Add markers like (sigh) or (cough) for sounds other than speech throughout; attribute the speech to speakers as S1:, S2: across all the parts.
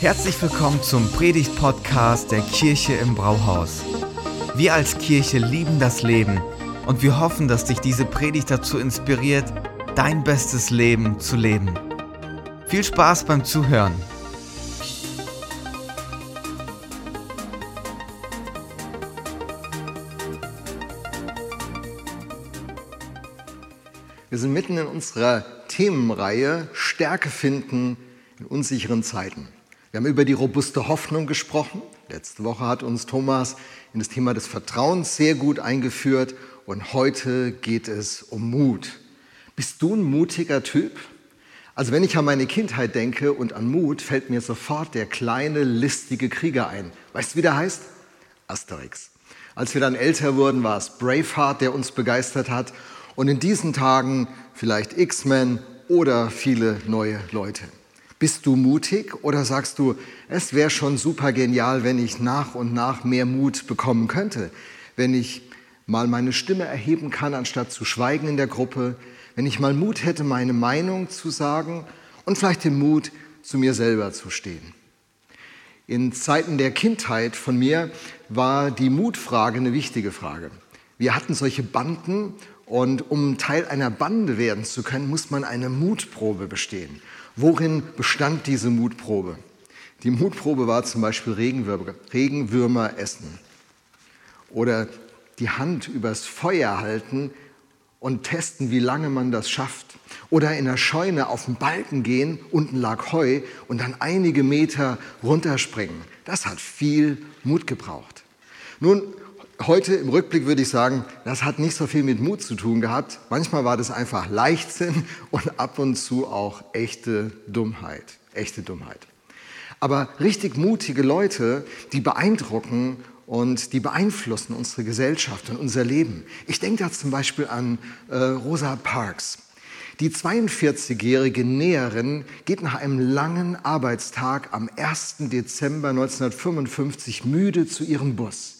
S1: Herzlich willkommen zum Predigt-Podcast der Kirche im Brauhaus. Wir als Kirche lieben das Leben und wir hoffen, dass dich diese Predigt dazu inspiriert, dein bestes Leben zu leben. Viel Spaß beim Zuhören.
S2: Wir sind mitten in unserer Themenreihe Stärke finden in unsicheren Zeiten. Wir haben über die robuste Hoffnung gesprochen. Letzte Woche hat uns Thomas in das Thema des Vertrauens sehr gut eingeführt und heute geht es um Mut. Bist du ein mutiger Typ? Also wenn ich an meine Kindheit denke und an Mut, fällt mir sofort der kleine, listige Krieger ein. Weißt du, wie der heißt? Asterix. Als wir dann älter wurden, war es Braveheart, der uns begeistert hat. Und in diesen Tagen vielleicht X-Men oder viele neue Leute. Bist du mutig oder sagst du, es wäre schon super genial, wenn ich nach und nach mehr Mut bekommen könnte, wenn ich mal meine Stimme erheben kann, anstatt zu schweigen in der Gruppe, wenn ich mal Mut hätte, meine Meinung zu sagen und vielleicht den Mut, zu mir selber zu stehen. In Zeiten der Kindheit von mir war die Mutfrage eine wichtige Frage. Wir hatten solche Banden und um Teil einer Bande werden zu können, muss man eine Mutprobe bestehen. Worin bestand diese Mutprobe? Die Mutprobe war zum Beispiel Regenwürmer, Regenwürmer essen oder die Hand übers Feuer halten und testen, wie lange man das schafft. Oder in der Scheune auf den Balken gehen, unten lag Heu und dann einige Meter runterspringen. Das hat viel Mut gebraucht. Nun, heute im Rückblick würde ich sagen, das hat nicht so viel mit Mut zu tun gehabt. Manchmal war das einfach Leichtsinn (laughs) und ab und zu auch echte Dummheit. Echte Dummheit. Aber richtig mutige Leute, die beeindrucken und die beeinflussen unsere Gesellschaft und unser Leben. Ich denke da zum Beispiel an äh, Rosa Parks. Die 42-jährige Näherin geht nach einem langen Arbeitstag am 1. Dezember 1955 müde zu ihrem Bus.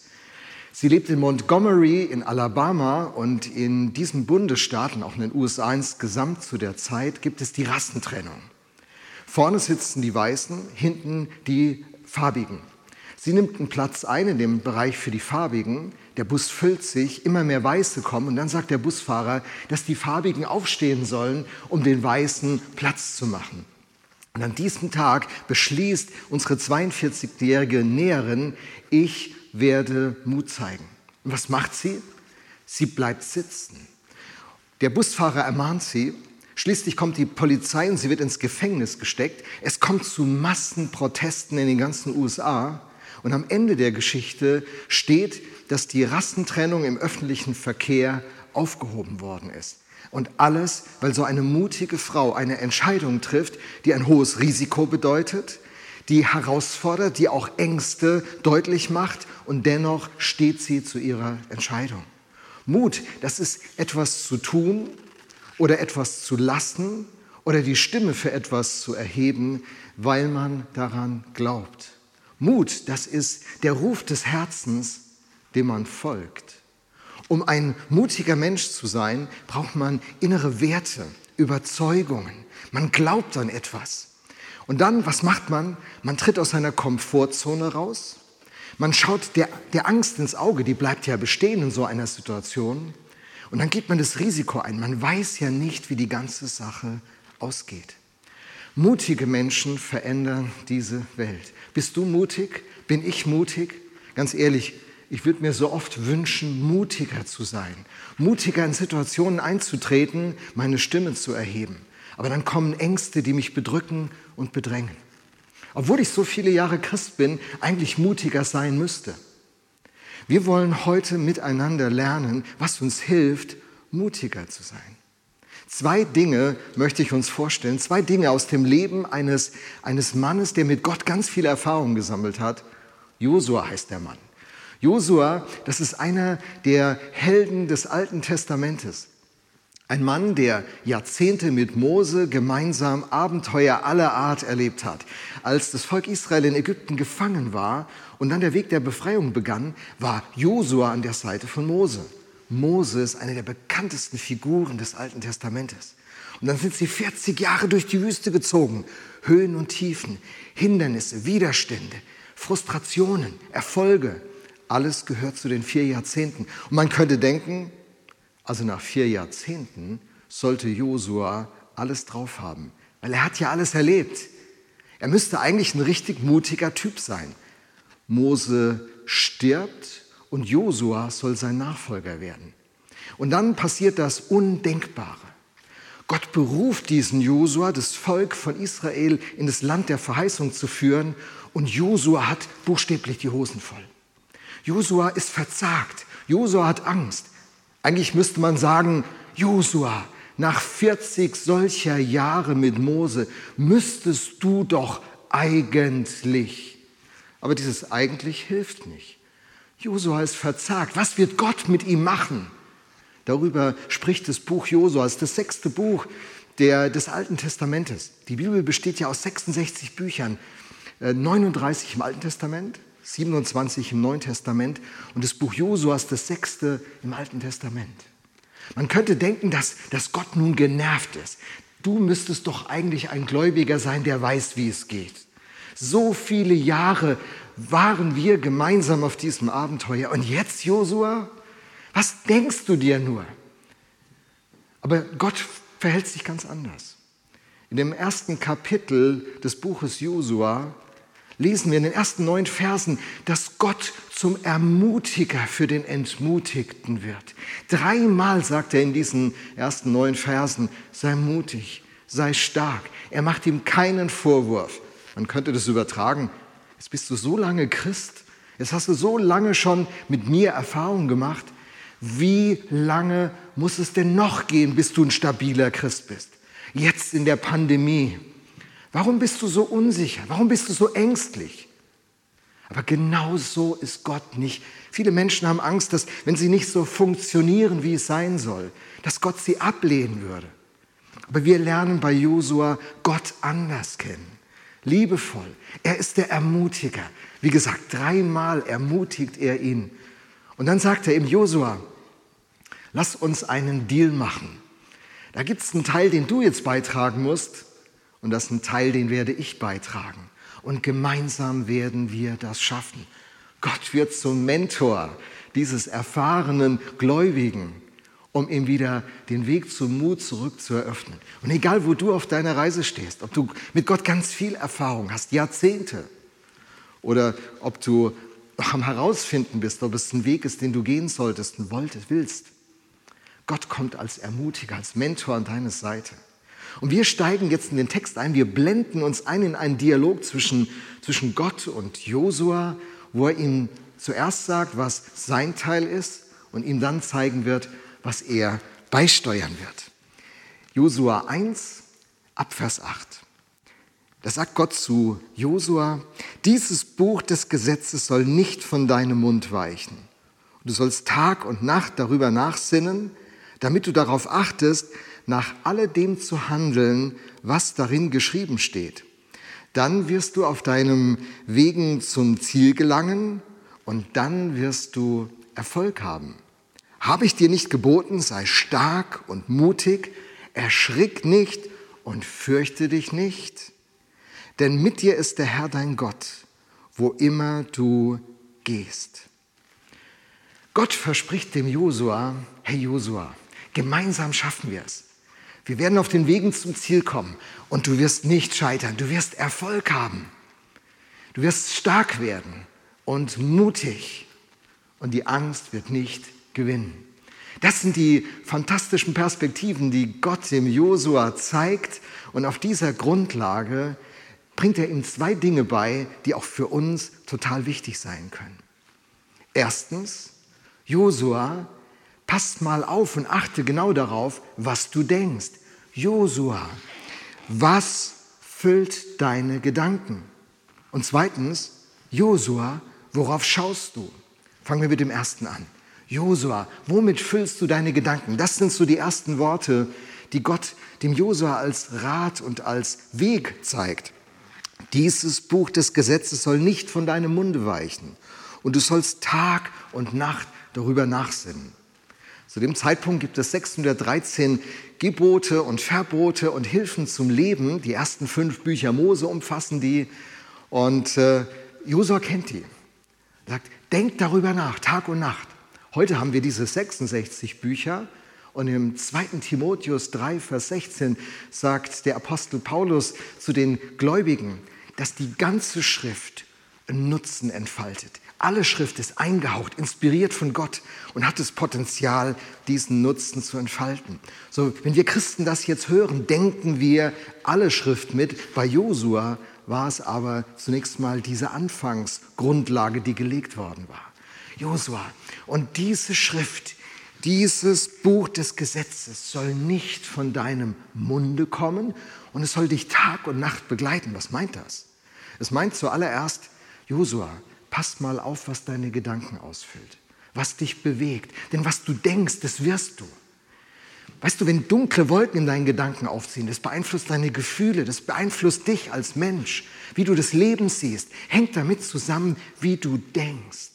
S2: Sie lebt in Montgomery in Alabama und in diesen Bundesstaaten, auch in den USA insgesamt zu der Zeit, gibt es die Rassentrennung. Vorne sitzen die Weißen, hinten die Farbigen. Sie nimmt einen Platz ein in dem Bereich für die Farbigen. Der Bus füllt sich, immer mehr Weiße kommen und dann sagt der Busfahrer, dass die Farbigen aufstehen sollen, um den Weißen Platz zu machen. Und an diesem Tag beschließt unsere 42-jährige Näherin, ich werde Mut zeigen. Und was macht sie? Sie bleibt sitzen. Der Busfahrer ermahnt sie. Schließlich kommt die Polizei und sie wird ins Gefängnis gesteckt. Es kommt zu Massenprotesten in den ganzen USA. Und am Ende der Geschichte steht, dass die Rassentrennung im öffentlichen Verkehr aufgehoben worden ist. Und alles, weil so eine mutige Frau eine Entscheidung trifft, die ein hohes Risiko bedeutet, die herausfordert, die auch Ängste deutlich macht und dennoch steht sie zu ihrer Entscheidung. Mut, das ist etwas zu tun oder etwas zu lassen oder die Stimme für etwas zu erheben, weil man daran glaubt. Mut, das ist der Ruf des Herzens, dem man folgt. Um ein mutiger Mensch zu sein, braucht man innere Werte, Überzeugungen. Man glaubt an etwas. Und dann, was macht man? Man tritt aus seiner Komfortzone raus. Man schaut der, der Angst ins Auge, die bleibt ja bestehen in so einer Situation. Und dann geht man das Risiko ein. Man weiß ja nicht, wie die ganze Sache ausgeht. Mutige Menschen verändern diese Welt. Bist du mutig? Bin ich mutig? Ganz ehrlich, ich würde mir so oft wünschen, mutiger zu sein, mutiger in Situationen einzutreten, meine Stimme zu erheben. Aber dann kommen Ängste, die mich bedrücken und bedrängen. Obwohl ich so viele Jahre Christ bin, eigentlich mutiger sein müsste. Wir wollen heute miteinander lernen, was uns hilft, mutiger zu sein. Zwei Dinge möchte ich uns vorstellen, zwei Dinge aus dem Leben eines, eines Mannes, der mit Gott ganz viel Erfahrung gesammelt hat. Josua heißt der Mann. Josua, das ist einer der Helden des Alten Testamentes. Ein Mann, der Jahrzehnte mit Mose gemeinsam Abenteuer aller Art erlebt hat. Als das Volk Israel in Ägypten gefangen war und dann der Weg der Befreiung begann, war Josua an der Seite von Mose. Mose ist eine der bekanntesten Figuren des Alten Testamentes. Und dann sind sie 40 Jahre durch die Wüste gezogen. Höhen und Tiefen, Hindernisse, Widerstände, Frustrationen, Erfolge. Alles gehört zu den vier Jahrzehnten. Und man könnte denken, also nach vier Jahrzehnten sollte Josua alles drauf haben, weil er hat ja alles erlebt. Er müsste eigentlich ein richtig mutiger Typ sein. Mose stirbt und Josua soll sein Nachfolger werden. Und dann passiert das Undenkbare. Gott beruft diesen Josua, das Volk von Israel, in das Land der Verheißung zu führen. Und Josua hat buchstäblich die Hosen voll. Josua ist verzagt. Josua hat Angst. Eigentlich müsste man sagen, Josua, nach 40 solcher Jahre mit Mose müsstest du doch eigentlich. Aber dieses eigentlich hilft nicht. Josua ist verzagt. Was wird Gott mit ihm machen? Darüber spricht das Buch Josua, es ist das sechste Buch der, des Alten Testamentes. Die Bibel besteht ja aus 66 Büchern, 39 äh, im Alten Testament, 27 im Neuen Testament und das Buch Josua ist das sechste im Alten Testament. Man könnte denken, dass, dass Gott nun genervt ist. Du müsstest doch eigentlich ein Gläubiger sein, der weiß, wie es geht. So viele Jahre waren wir gemeinsam auf diesem Abenteuer und jetzt, Josua, was denkst du dir nur? Aber Gott verhält sich ganz anders. In dem ersten Kapitel des Buches Josua lesen wir in den ersten neun Versen, dass Gott zum Ermutiger für den Entmutigten wird. Dreimal sagt er in diesen ersten neun Versen, sei mutig, sei stark. Er macht ihm keinen Vorwurf. Man könnte das übertragen. Jetzt bist du so lange Christ, jetzt hast du so lange schon mit mir Erfahrung gemacht. Wie lange muss es denn noch gehen, bis du ein stabiler Christ bist? Jetzt in der Pandemie. Warum bist du so unsicher? Warum bist du so ängstlich? Aber genau so ist Gott nicht. Viele Menschen haben Angst, dass wenn sie nicht so funktionieren, wie es sein soll, dass Gott sie ablehnen würde. Aber wir lernen bei Josua Gott anders kennen. Liebevoll. Er ist der Ermutiger. Wie gesagt, dreimal ermutigt er ihn. Und dann sagt er ihm, Josua, lass uns einen Deal machen. Da gibt es einen Teil, den du jetzt beitragen musst und das ist ein Teil, den werde ich beitragen. Und gemeinsam werden wir das schaffen. Gott wird zum Mentor dieses erfahrenen Gläubigen, um ihm wieder den Weg zum Mut zurück zu eröffnen. Und egal, wo du auf deiner Reise stehst, ob du mit Gott ganz viel Erfahrung hast, Jahrzehnte, oder ob du noch am Herausfinden bist, ob es ein Weg ist, den du gehen solltest und wolltest, willst. Gott kommt als Ermutiger, als Mentor an deine Seite. Und wir steigen jetzt in den Text ein, wir blenden uns ein in einen Dialog zwischen, zwischen Gott und Josua, wo er ihm zuerst sagt, was sein Teil ist und ihm dann zeigen wird, was er beisteuern wird. Josua 1, Abvers 8. Da sagt Gott zu Josua, dieses Buch des Gesetzes soll nicht von deinem Mund weichen. Du sollst Tag und Nacht darüber nachsinnen, damit du darauf achtest, nach alledem zu handeln, was darin geschrieben steht. Dann wirst du auf deinem Wegen zum Ziel gelangen und dann wirst du Erfolg haben. Habe ich dir nicht geboten, sei stark und mutig, erschrick nicht und fürchte dich nicht? denn mit dir ist der Herr dein Gott, wo immer du gehst. Gott verspricht dem Josua, hey Josua, gemeinsam schaffen wir es. Wir werden auf den Wegen zum Ziel kommen und du wirst nicht scheitern, du wirst Erfolg haben. Du wirst stark werden und mutig und die Angst wird nicht gewinnen. Das sind die fantastischen Perspektiven, die Gott dem Josua zeigt und auf dieser Grundlage bringt er ihm zwei Dinge bei, die auch für uns total wichtig sein können. Erstens, Josua, passt mal auf und achte genau darauf, was du denkst. Josua, was füllt deine Gedanken? Und zweitens, Josua, worauf schaust du? Fangen wir mit dem ersten an. Josua, womit füllst du deine Gedanken? Das sind so die ersten Worte, die Gott dem Josua als Rat und als Weg zeigt. Dieses Buch des Gesetzes soll nicht von deinem Munde weichen und du sollst Tag und Nacht darüber nachsinnen. Zu dem Zeitpunkt gibt es 613 Gebote und Verbote und Hilfen zum Leben. Die ersten fünf Bücher Mose umfassen die. Und äh, Josua kennt die. Er sagt, denkt darüber nach, Tag und Nacht. Heute haben wir diese 66 Bücher. Und im 2. Timotheus 3, Vers 16 sagt der Apostel Paulus zu den Gläubigen, dass die ganze Schrift Nutzen entfaltet. Alle Schrift ist eingehaucht, inspiriert von Gott und hat das Potenzial, diesen Nutzen zu entfalten. So, wenn wir Christen das jetzt hören, denken wir alle Schrift mit. Bei Josua war es aber zunächst mal diese Anfangsgrundlage, die gelegt worden war. Josua. Und diese Schrift, dieses Buch des Gesetzes soll nicht von deinem Munde kommen und es soll dich Tag und Nacht begleiten. Was meint das? Es meint zuallererst, Josua, pass mal auf, was deine Gedanken ausfüllt, was dich bewegt. Denn was du denkst, das wirst du. Weißt du, wenn dunkle Wolken in deinen Gedanken aufziehen, das beeinflusst deine Gefühle, das beeinflusst dich als Mensch, wie du das Leben siehst, hängt damit zusammen, wie du denkst.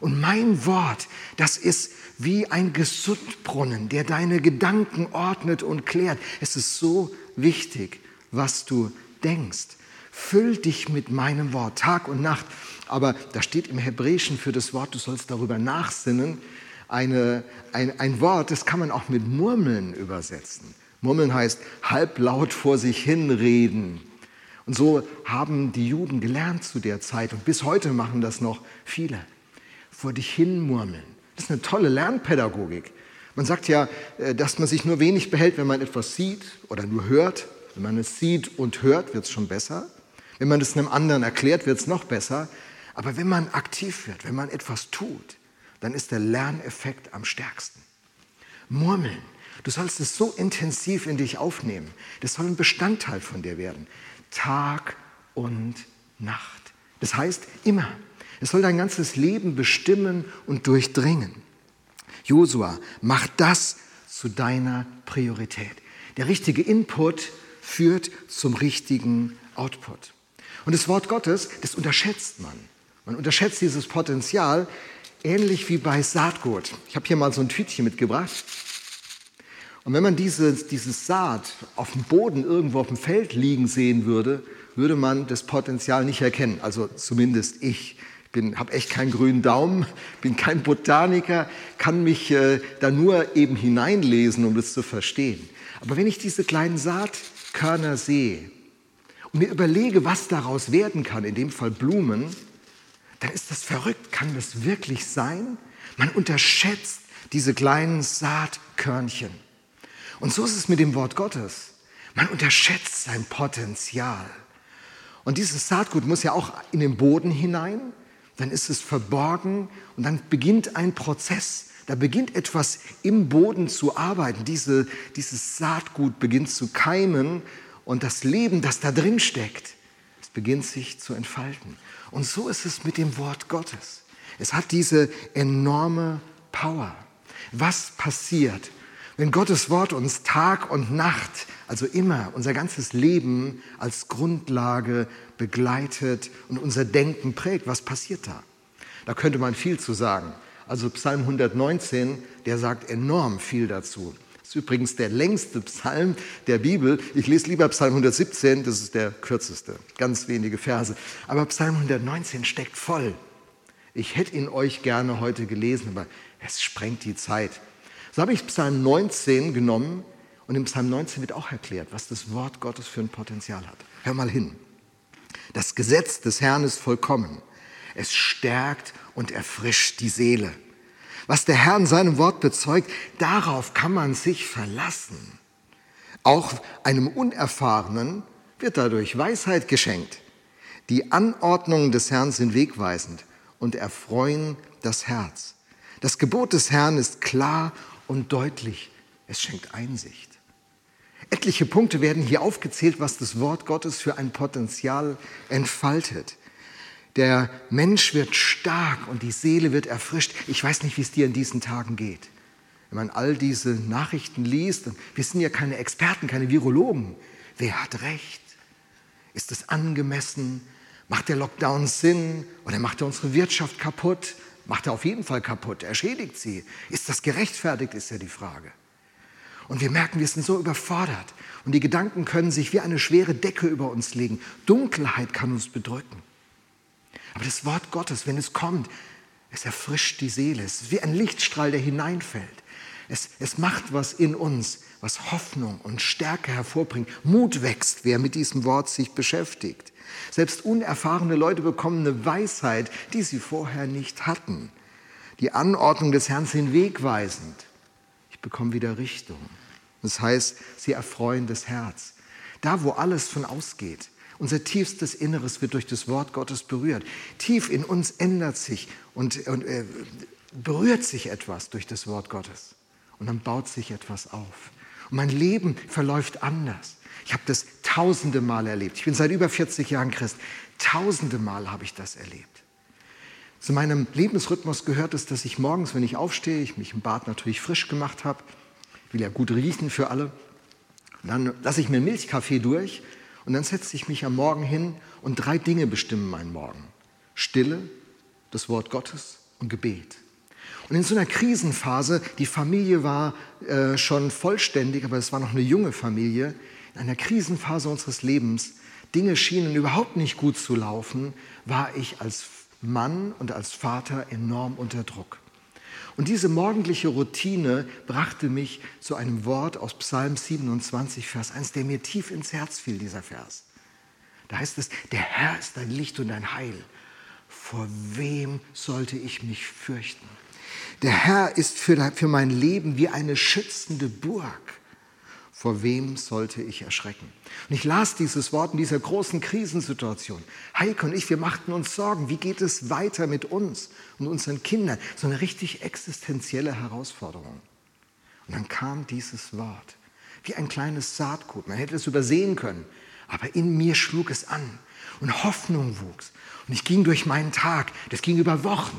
S2: Und mein Wort, das ist wie ein Gesundbrunnen, der deine Gedanken ordnet und klärt. Es ist so wichtig, was du denkst. Füll dich mit meinem Wort Tag und Nacht. Aber da steht im Hebräischen für das Wort, du sollst darüber nachsinnen, eine, ein, ein Wort, das kann man auch mit Murmeln übersetzen. Murmeln heißt halblaut vor sich hinreden. Und so haben die Juden gelernt zu der Zeit und bis heute machen das noch viele. Vor dich hin murmeln. Das ist eine tolle Lernpädagogik. Man sagt ja, äh, dass man sich nur wenig behält, wenn man etwas sieht oder nur hört. Wenn man es sieht und hört, wird es schon besser. Wenn man es einem anderen erklärt, wird es noch besser. Aber wenn man aktiv wird, wenn man etwas tut, dann ist der Lerneffekt am stärksten. Murmeln. Du sollst es so intensiv in dich aufnehmen. Das soll ein Bestandteil von dir werden. Tag und Nacht. Das heißt immer. Es soll dein ganzes Leben bestimmen und durchdringen. Josua, mach das zu deiner Priorität. Der richtige Input führt zum richtigen Output. Und das Wort Gottes, das unterschätzt man. Man unterschätzt dieses Potenzial, ähnlich wie bei Saatgut. Ich habe hier mal so ein Tütchen mitgebracht. Und wenn man dieses, dieses Saat auf dem Boden irgendwo auf dem Feld liegen sehen würde, würde man das Potenzial nicht erkennen. Also zumindest ich. Ich habe echt keinen grünen Daumen, (laughs) bin kein Botaniker, kann mich äh, da nur eben hineinlesen, um das zu verstehen. Aber wenn ich diese kleinen Saatkörner sehe und mir überlege, was daraus werden kann, in dem Fall Blumen, dann ist das verrückt. Kann das wirklich sein? Man unterschätzt diese kleinen Saatkörnchen. Und so ist es mit dem Wort Gottes. Man unterschätzt sein Potenzial. Und dieses Saatgut muss ja auch in den Boden hinein, dann ist es verborgen und dann beginnt ein Prozess. Da beginnt etwas im Boden zu arbeiten. Diese, dieses Saatgut beginnt zu keimen und das Leben, das da drin steckt, es beginnt sich zu entfalten. Und so ist es mit dem Wort Gottes. Es hat diese enorme Power. Was passiert, wenn Gottes Wort uns Tag und Nacht, also immer unser ganzes Leben als Grundlage begleitet und unser Denken prägt? Was passiert da? Da könnte man viel zu sagen. Also Psalm 119, der sagt enorm viel dazu. Ist übrigens der längste Psalm der Bibel. Ich lese lieber Psalm 117, das ist der kürzeste, ganz wenige Verse. Aber Psalm 119 steckt voll. Ich hätte ihn euch gerne heute gelesen, aber es sprengt die Zeit. So habe ich Psalm 19 genommen und im Psalm 19 wird auch erklärt, was das Wort Gottes für ein Potenzial hat. Hör mal hin. Das Gesetz des Herrn ist vollkommen. Es stärkt und erfrischt die Seele. Was der Herr in seinem Wort bezeugt, darauf kann man sich verlassen. Auch einem Unerfahrenen wird dadurch Weisheit geschenkt. Die Anordnungen des Herrn sind wegweisend und erfreuen das Herz. Das Gebot des Herrn ist klar und deutlich. Es schenkt Einsicht. Etliche Punkte werden hier aufgezählt, was das Wort Gottes für ein Potenzial entfaltet. Der Mensch wird stark und die Seele wird erfrischt. Ich weiß nicht, wie es dir in diesen Tagen geht. Wenn man all diese Nachrichten liest, wir sind ja keine Experten, keine Virologen. Wer hat recht? Ist es angemessen? Macht der Lockdown Sinn oder macht er unsere Wirtschaft kaputt? macht er auf jeden Fall kaputt, er schädigt sie. Ist das gerechtfertigt, ist ja die Frage. Und wir merken, wir sind so überfordert. Und die Gedanken können sich wie eine schwere Decke über uns legen. Dunkelheit kann uns bedrücken. Aber das Wort Gottes, wenn es kommt, es erfrischt die Seele. Es ist wie ein Lichtstrahl, der hineinfällt. Es, es macht was in uns, was Hoffnung und Stärke hervorbringt. Mut wächst, wer mit diesem Wort sich beschäftigt. Selbst unerfahrene Leute bekommen eine Weisheit, die sie vorher nicht hatten. Die Anordnung des Herrn sind wegweisend. Ich bekomme wieder Richtung. Das heißt, sie erfreuen das Herz. Da, wo alles von ausgeht, unser tiefstes Inneres wird durch das Wort Gottes berührt. Tief in uns ändert sich und, und äh, berührt sich etwas durch das Wort Gottes. Und dann baut sich etwas auf. Und mein Leben verläuft anders. Ich habe das tausende Mal erlebt. Ich bin seit über 40 Jahren Christ. Tausende Mal habe ich das erlebt. Zu meinem Lebensrhythmus gehört es, dass ich morgens, wenn ich aufstehe, ich mich im Bad natürlich frisch gemacht habe, will ja gut riechen für alle, dann lasse ich mir Milchkaffee durch und dann setze ich mich am Morgen hin und drei Dinge bestimmen meinen Morgen. Stille, das Wort Gottes und Gebet. Und in so einer Krisenphase, die Familie war äh, schon vollständig, aber es war noch eine junge Familie, in einer Krisenphase unseres Lebens, Dinge schienen überhaupt nicht gut zu laufen, war ich als Mann und als Vater enorm unter Druck. Und diese morgendliche Routine brachte mich zu einem Wort aus Psalm 27, Vers 1, der mir tief ins Herz fiel, dieser Vers. Da heißt es, der Herr ist dein Licht und dein Heil. Vor wem sollte ich mich fürchten? Der Herr ist für, mein Leben wie eine schützende Burg. Vor wem sollte ich erschrecken? Und ich las dieses Wort in dieser großen Krisensituation. Heike und ich, wir machten uns Sorgen. Wie geht es weiter mit uns und unseren Kindern? So eine richtig existenzielle Herausforderung. Und dann kam dieses Wort. Wie ein kleines Saatgut. Man hätte es übersehen können. Aber in mir schlug es an. Und Hoffnung wuchs. Und ich ging durch meinen Tag. Das ging über Wochen.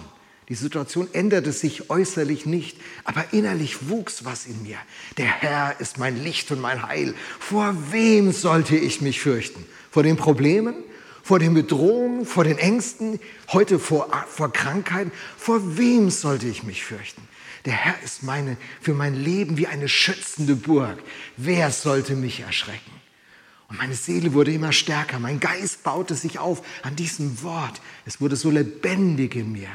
S2: Die Situation änderte sich äußerlich nicht, aber innerlich wuchs was in mir. Der Herr ist mein Licht und mein Heil. Vor wem sollte ich mich fürchten? Vor den Problemen? Vor den Bedrohungen? Vor den Ängsten? Heute vor, vor Krankheiten? Vor wem sollte ich mich fürchten? Der Herr ist meine, für mein Leben wie eine schützende Burg. Wer sollte mich erschrecken? Und meine Seele wurde immer stärker. Mein Geist baute sich auf an diesem Wort. Es wurde so lebendig in mir.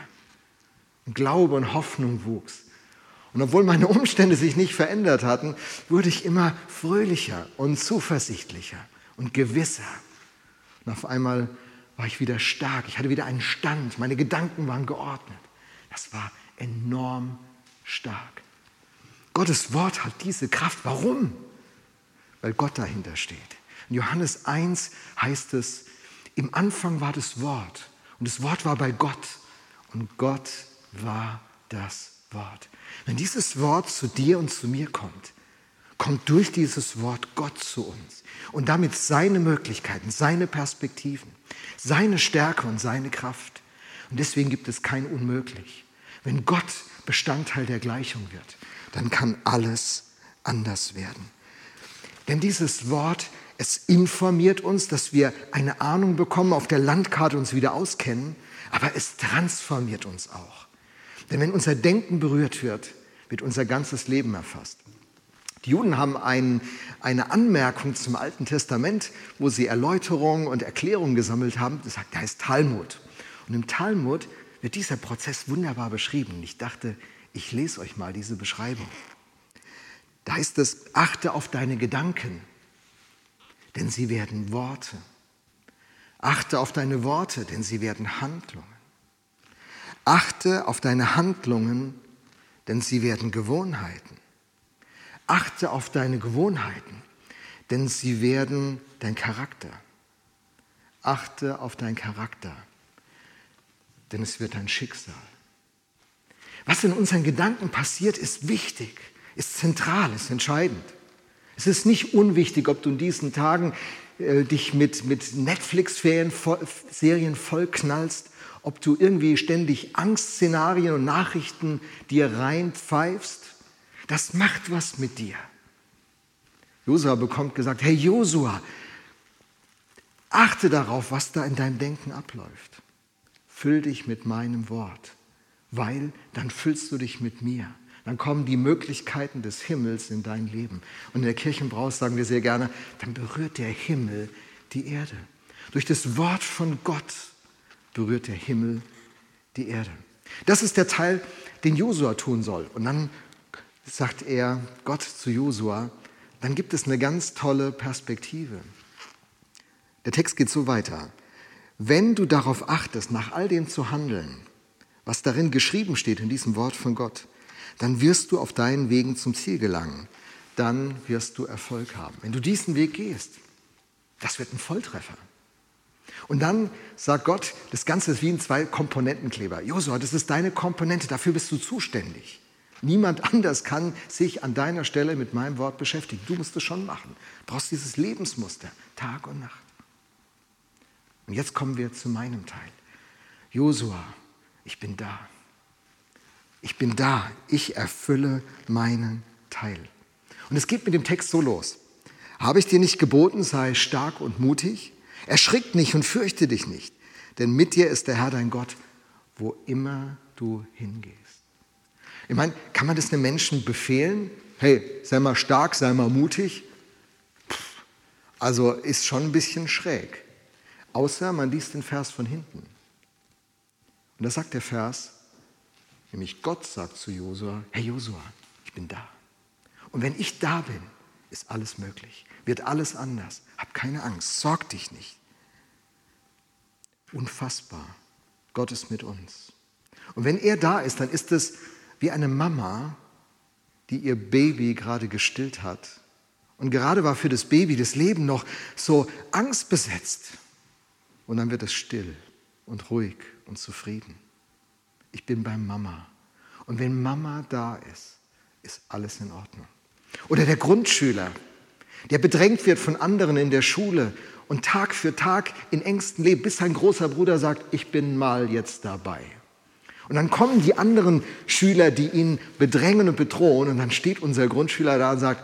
S2: Glaube und Hoffnung wuchs. Und obwohl meine Umstände sich nicht verändert hatten, wurde ich immer fröhlicher und zuversichtlicher und gewisser. Und auf einmal war ich wieder stark. Ich hatte wieder einen Stand. Meine Gedanken waren geordnet. Das war enorm stark. Gottes Wort hat diese Kraft. Warum? Weil Gott dahinter steht. In Johannes 1 heißt es, im Anfang war das Wort und das Wort war bei Gott und Gott war das Wort. Wenn dieses Wort zu dir und zu mir kommt, kommt durch dieses Wort Gott zu uns und damit seine Möglichkeiten, seine Perspektiven, seine Stärke und seine Kraft. Und deswegen gibt es kein Unmöglich. Wenn Gott Bestandteil der Gleichung wird, dann kann alles anders werden. Denn dieses Wort, es informiert uns, dass wir eine Ahnung bekommen, auf der Landkarte uns wieder auskennen, aber es transformiert uns auch. Denn wenn unser Denken berührt wird, wird unser ganzes Leben erfasst. Die Juden haben ein, eine Anmerkung zum Alten Testament, wo sie Erläuterungen und Erklärungen gesammelt haben. Das heißt Talmud. Und im Talmud wird dieser Prozess wunderbar beschrieben. Ich dachte, ich lese euch mal diese Beschreibung. Da heißt es, achte auf deine Gedanken, denn sie werden Worte. Achte auf deine Worte, denn sie werden Handlungen. Achte auf deine Handlungen, denn sie werden Gewohnheiten. Achte auf deine Gewohnheiten, denn sie werden dein Charakter. Achte auf dein Charakter, denn es wird dein Schicksal. Was in unseren Gedanken passiert, ist wichtig, ist zentral, ist entscheidend. Es ist nicht unwichtig, ob du in diesen Tagen äh, dich mit, mit Netflix-Serien vollknallst ob du irgendwie ständig Angstszenarien und Nachrichten dir reinpfeifst, das macht was mit dir. Josua bekommt gesagt, hey Josua, achte darauf, was da in deinem Denken abläuft. Füll dich mit meinem Wort weil dann füllst du dich mit mir. Dann kommen die Möglichkeiten des Himmels in dein Leben. Und in der Kirchenbraus sagen wir sehr gerne, dann berührt der Himmel die Erde. Durch das Wort von Gott berührt der Himmel die Erde. Das ist der Teil, den Josua tun soll. Und dann sagt er Gott zu Josua, dann gibt es eine ganz tolle Perspektive. Der Text geht so weiter. Wenn du darauf achtest, nach all dem zu handeln, was darin geschrieben steht in diesem Wort von Gott, dann wirst du auf deinen Wegen zum Ziel gelangen. Dann wirst du Erfolg haben. Wenn du diesen Weg gehst, das wird ein Volltreffer. Und dann sagt Gott, das Ganze ist wie ein Zwei-Komponentenkleber. Josua, das ist deine Komponente, dafür bist du zuständig. Niemand anders kann sich an deiner Stelle mit meinem Wort beschäftigen. Du musst es schon machen. Du brauchst dieses Lebensmuster, Tag und Nacht. Und jetzt kommen wir zu meinem Teil. Josua, ich bin da. Ich bin da. Ich erfülle meinen Teil. Und es geht mit dem Text so los. Habe ich dir nicht geboten, sei stark und mutig? Erschrick nicht und fürchte dich nicht, denn mit dir ist der Herr dein Gott, wo immer du hingehst. Ich meine, kann man das einem Menschen befehlen? Hey, sei mal stark, sei mal mutig. also ist schon ein bisschen schräg. Außer man liest den Vers von hinten. Und da sagt der Vers, nämlich Gott sagt zu Josua, hey Josua, ich bin da. Und wenn ich da bin, ist alles möglich, wird alles anders. Hab keine Angst, sorg dich nicht. Unfassbar. Gott ist mit uns. Und wenn er da ist, dann ist es wie eine Mama, die ihr Baby gerade gestillt hat. Und gerade war für das Baby das Leben noch so angstbesetzt. Und dann wird es still und ruhig und zufrieden. Ich bin bei Mama. Und wenn Mama da ist, ist alles in Ordnung. Oder der Grundschüler, der bedrängt wird von anderen in der Schule und Tag für Tag in Ängsten lebt, bis sein großer Bruder sagt, ich bin mal jetzt dabei. Und dann kommen die anderen Schüler, die ihn bedrängen und bedrohen, und dann steht unser Grundschüler da und sagt,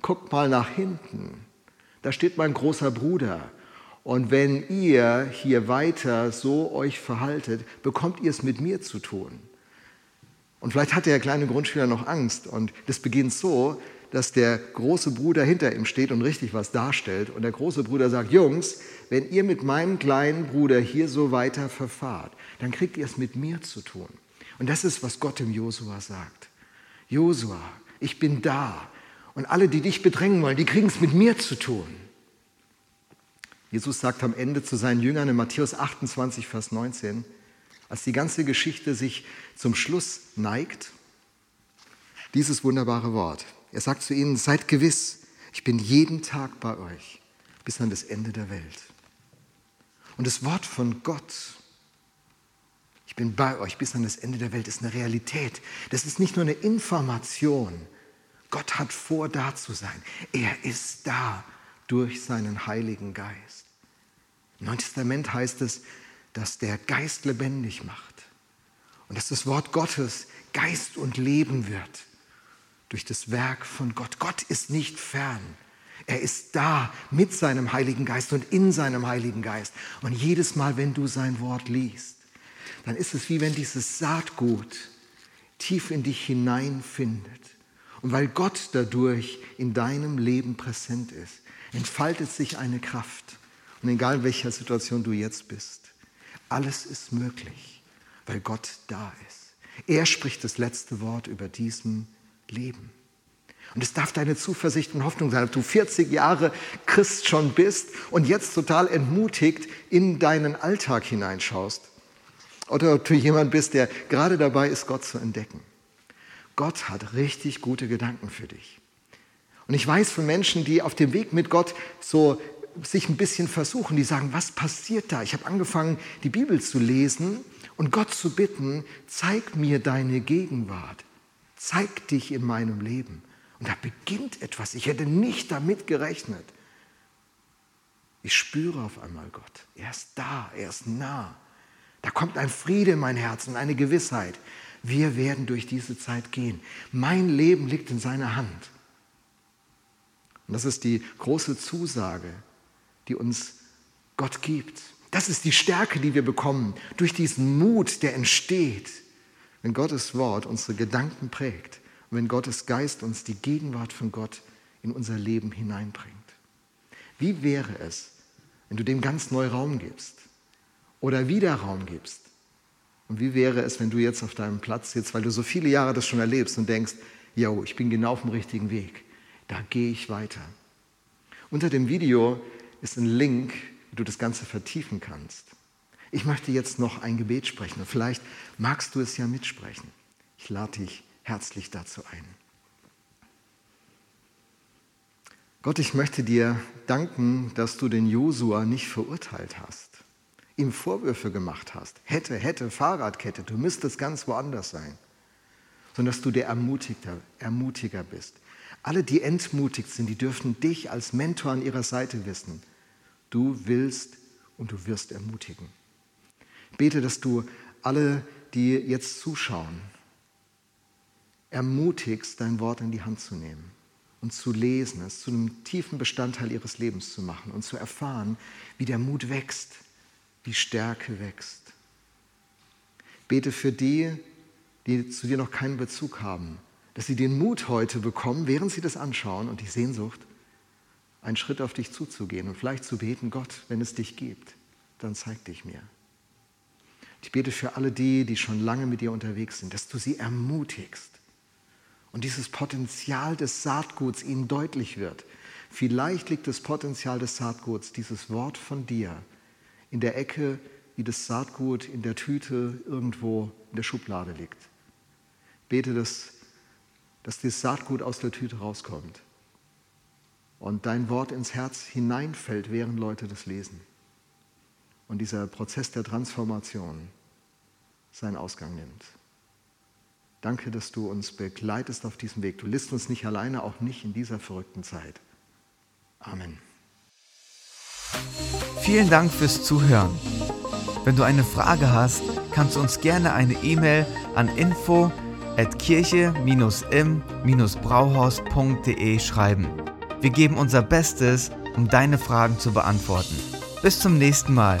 S2: guckt mal nach hinten, da steht mein großer Bruder. Und wenn ihr hier weiter so euch verhaltet, bekommt ihr es mit mir zu tun. Und vielleicht hat der kleine Grundschüler noch Angst. Und das beginnt so, dass der große Bruder hinter ihm steht und richtig was darstellt. Und der große Bruder sagt, Jungs, wenn ihr mit meinem kleinen Bruder hier so weiter verfahrt, dann kriegt ihr es mit mir zu tun. Und das ist, was Gott im Josua sagt. Josua, ich bin da. Und alle, die dich bedrängen wollen, die kriegen es mit mir zu tun. Jesus sagt am Ende zu seinen Jüngern in Matthäus 28, Vers 19, als die ganze Geschichte sich zum Schluss neigt, dieses wunderbare Wort. Er sagt zu ihnen, seid gewiss, ich bin jeden Tag bei euch bis an das Ende der Welt. Und das Wort von Gott, ich bin bei euch bis an das Ende der Welt, ist eine Realität. Das ist nicht nur eine Information. Gott hat vor, da zu sein. Er ist da durch seinen Heiligen Geist. Im Neuen Testament heißt es, dass der Geist lebendig macht und dass das Wort Gottes Geist und Leben wird durch das Werk von Gott. Gott ist nicht fern. Er ist da mit seinem Heiligen Geist und in seinem Heiligen Geist. Und jedes Mal, wenn du sein Wort liest, dann ist es wie wenn dieses Saatgut tief in dich hineinfindet. Und weil Gott dadurch in deinem Leben präsent ist, entfaltet sich eine Kraft. Und egal in welcher Situation du jetzt bist, alles ist möglich, weil Gott da ist. Er spricht das letzte Wort über diesem Leben. Und es darf deine Zuversicht und Hoffnung sein, ob du 40 Jahre Christ schon bist und jetzt total entmutigt in deinen Alltag hineinschaust. Oder ob du jemand bist, der gerade dabei ist, Gott zu entdecken. Gott hat richtig gute Gedanken für dich. Und ich weiß von Menschen, die auf dem Weg mit Gott so sich ein bisschen versuchen, die sagen, was passiert da? Ich habe angefangen, die Bibel zu lesen und Gott zu bitten, zeig mir deine Gegenwart, zeig dich in meinem Leben. Und da beginnt etwas. Ich hätte nicht damit gerechnet. Ich spüre auf einmal Gott. Er ist da, er ist nah. Da kommt ein Friede in mein Herz und eine Gewissheit. Wir werden durch diese Zeit gehen. Mein Leben liegt in seiner Hand. Und das ist die große Zusage, die uns Gott gibt. Das ist die Stärke, die wir bekommen durch diesen Mut, der entsteht, wenn Gottes Wort unsere Gedanken prägt und wenn Gottes Geist uns die Gegenwart von Gott in unser Leben hineinbringt. Wie wäre es, wenn du dem ganz neu Raum gibst oder wieder Raum gibst? Und wie wäre es, wenn du jetzt auf deinem Platz sitzt, weil du so viele Jahre das schon erlebst und denkst, yo, ich bin genau auf dem richtigen Weg, da gehe ich weiter. Unter dem Video ist ein Link, wie du das Ganze vertiefen kannst. Ich möchte jetzt noch ein Gebet sprechen und vielleicht magst du es ja mitsprechen. Ich lade dich herzlich dazu ein. Gott, ich möchte dir danken, dass du den Josua nicht verurteilt hast, ihm Vorwürfe gemacht hast. Hätte, hätte, Fahrradkette, du müsstest ganz woanders sein. Sondern dass du der Ermutiger, Ermutiger bist. Alle, die entmutigt sind, die dürfen dich als Mentor an ihrer Seite wissen. Du willst und du wirst ermutigen. Bete, dass du alle, die jetzt zuschauen, ermutigst, dein Wort in die Hand zu nehmen und zu lesen, es zu einem tiefen Bestandteil ihres Lebens zu machen und zu erfahren, wie der Mut wächst, wie Stärke wächst. Bete für die, die zu dir noch keinen Bezug haben, dass sie den Mut heute bekommen, während sie das anschauen und die Sehnsucht, einen Schritt auf dich zuzugehen und vielleicht zu beten, Gott, wenn es dich gibt, dann zeig dich mir. Ich bete für alle die, die schon lange mit dir unterwegs sind, dass du sie ermutigst, und dieses Potenzial des Saatguts ihnen deutlich wird. Vielleicht liegt das Potenzial des Saatguts, dieses Wort von dir, in der Ecke, wie das Saatgut in der Tüte irgendwo in der Schublade liegt. Bete, dass, dass das Saatgut aus der Tüte rauskommt und dein Wort ins Herz hineinfällt, während Leute das lesen. Und dieser Prozess der Transformation seinen Ausgang nimmt. Danke, dass du uns begleitest auf diesem Weg. Du lässt uns nicht alleine, auch nicht in dieser verrückten Zeit. Amen.
S1: Vielen Dank fürs Zuhören. Wenn du eine Frage hast, kannst du uns gerne eine E-Mail an info at kirche-im-brauhaus.de schreiben. Wir geben unser Bestes, um deine Fragen zu beantworten. Bis zum nächsten Mal